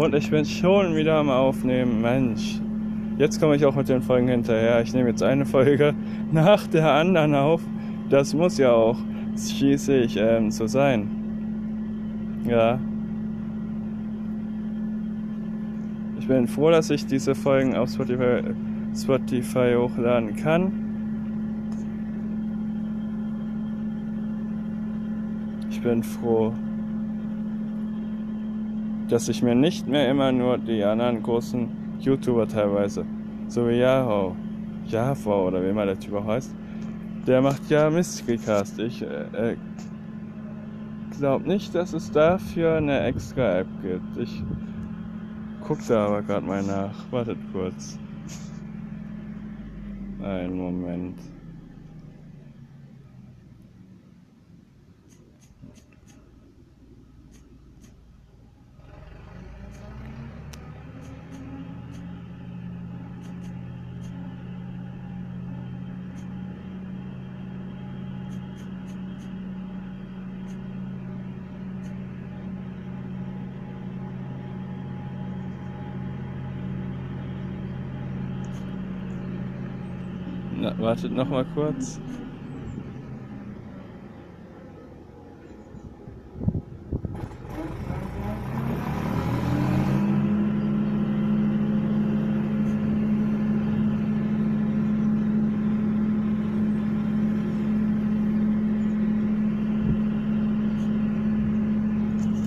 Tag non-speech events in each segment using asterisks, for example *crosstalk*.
Und ich bin schon wieder am Aufnehmen. Mensch, jetzt komme ich auch mit den Folgen hinterher. Ich nehme jetzt eine Folge *laughs* nach der anderen auf. Das muss ja auch schließlich ähm, so sein. Ja. Ich bin froh, dass ich diese Folgen auf Spotify, Spotify hochladen kann. Ich bin froh, dass ich mir nicht mehr immer nur die anderen großen YouTuber teilweise, so wie Yahoo, Java oder wie immer der Typ auch heißt, der macht ja Mysterycast. Ich äh, glaube nicht, dass es dafür eine extra App gibt. Ich gucke da aber gerade mal nach. Wartet kurz. Einen Moment. Na, wartet noch mal kurz.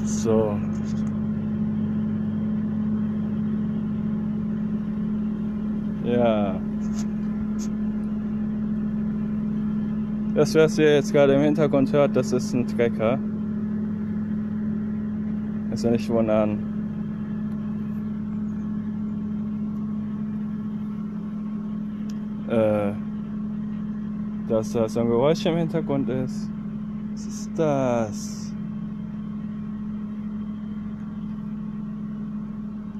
So. Ja. Das, was ihr jetzt gerade im Hintergrund hört, das ist ein Trecker. Ja nicht wundern. Äh, dass da so ein Geräusch im Hintergrund ist. Was ist das?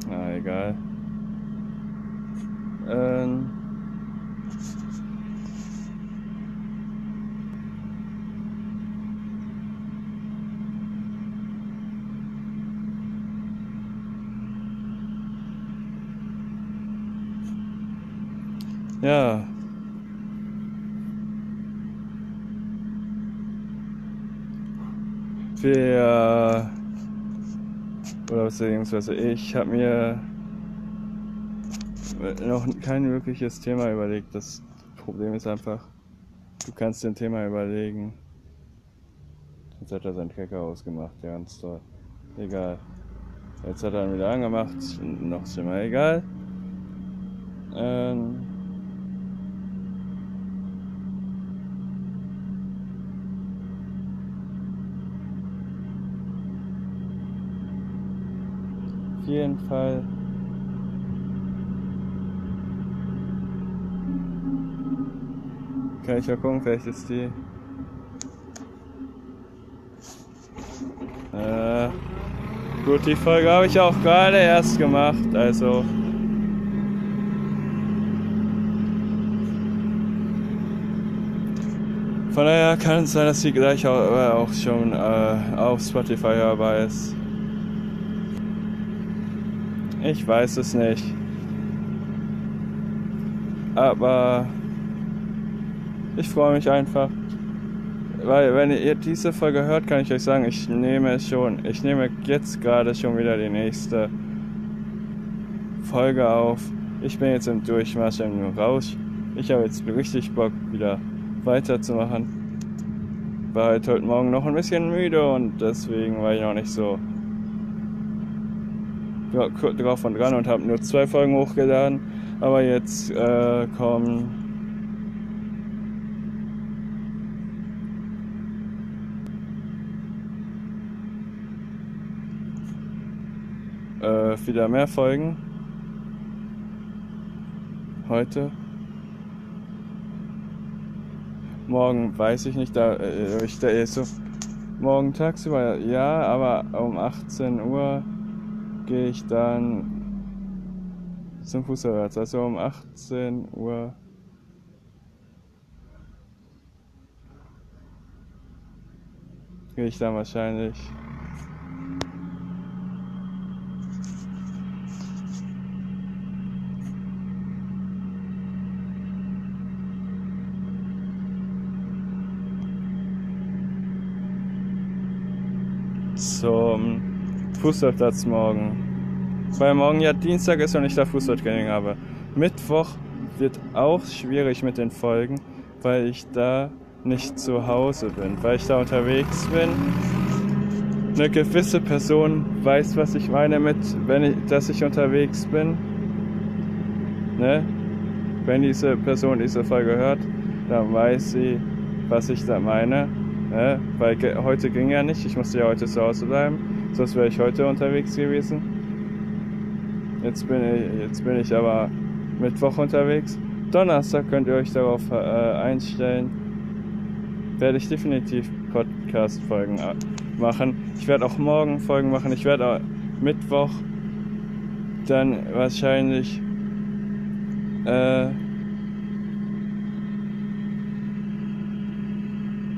Na, egal. Ähm. Ja. Wir oder beziehungsweise ich habe mir noch kein wirkliches Thema überlegt. Das Problem ist einfach, du kannst dir ein Thema überlegen. Jetzt hat er seinen Trecker ausgemacht, ja, ganz toll. Egal. Jetzt hat er ihn wieder angemacht, noch schlimmer, egal. Ähm Auf jeden Fall. Kann ich ja gucken, vielleicht ist die. Äh, gut, die Folge habe ich auch gerade erst gemacht, also. Von daher kann es sein, dass sie gleich auch, äh, auch schon äh, auf Spotify hörbar ist. Ich weiß es nicht. Aber ich freue mich einfach. Weil wenn ihr diese Folge hört, kann ich euch sagen, ich nehme schon, ich nehme jetzt gerade schon wieder die nächste Folge auf. Ich bin jetzt im Durchmarsch, im Rausch. Ich habe jetzt richtig Bock, wieder weiterzumachen. War halt heute Morgen noch ein bisschen müde und deswegen war ich noch nicht so drauf und dran und habe nur zwei Folgen hochgeladen. Aber jetzt äh, kommen äh, wieder mehr Folgen. Heute. Morgen weiß ich nicht, da äh, ich da so morgen tagsüber ja, aber um 18 Uhr gehe ich dann zum Fußarzt, also um 18 Uhr. Gehe ich dann wahrscheinlich. zum Fußballplatz morgen. Weil morgen ja Dienstag ist und ich da Fußballtraining habe. Mittwoch wird auch schwierig mit den Folgen, weil ich da nicht zu Hause bin, weil ich da unterwegs bin. Eine gewisse Person weiß, was ich meine mit, wenn ich, dass ich unterwegs bin. Ne? Wenn diese Person diese Folge hört, dann weiß sie, was ich da meine. Ne? Weil heute ging ja nicht, ich musste ja heute zu Hause bleiben, sonst wäre ich heute unterwegs gewesen. Jetzt bin ich, jetzt bin ich aber Mittwoch unterwegs. Donnerstag könnt ihr euch darauf äh, einstellen. Werde ich definitiv Podcast-Folgen äh, machen. Ich werde auch morgen Folgen machen. Ich werde auch Mittwoch dann wahrscheinlich äh,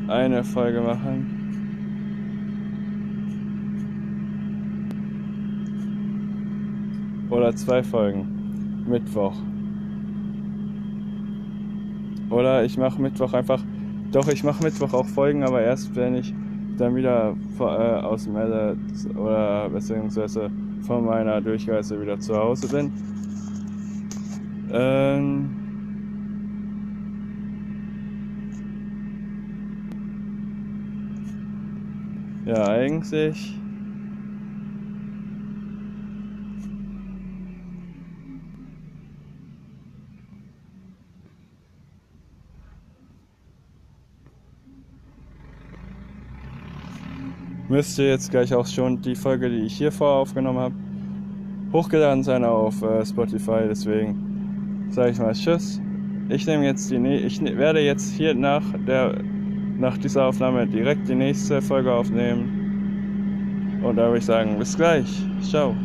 eine Folge machen. Oder zwei Folgen. Mittwoch. Oder ich mache Mittwoch einfach. Doch, ich mache Mittwoch auch Folgen, aber erst wenn ich dann wieder äh, aus dem Melle oder beziehungsweise von meiner Durchreise wieder zu Hause bin. Ähm ja, eigentlich. Müsste jetzt gleich auch schon die Folge, die ich hier vorher aufgenommen habe, hochgeladen sein auf äh, Spotify. Deswegen sage ich mal Tschüss. Ich nehme jetzt die, ich ne-, werde jetzt hier nach der, nach dieser Aufnahme direkt die nächste Folge aufnehmen. Und da würde ich sagen, bis gleich. Ciao.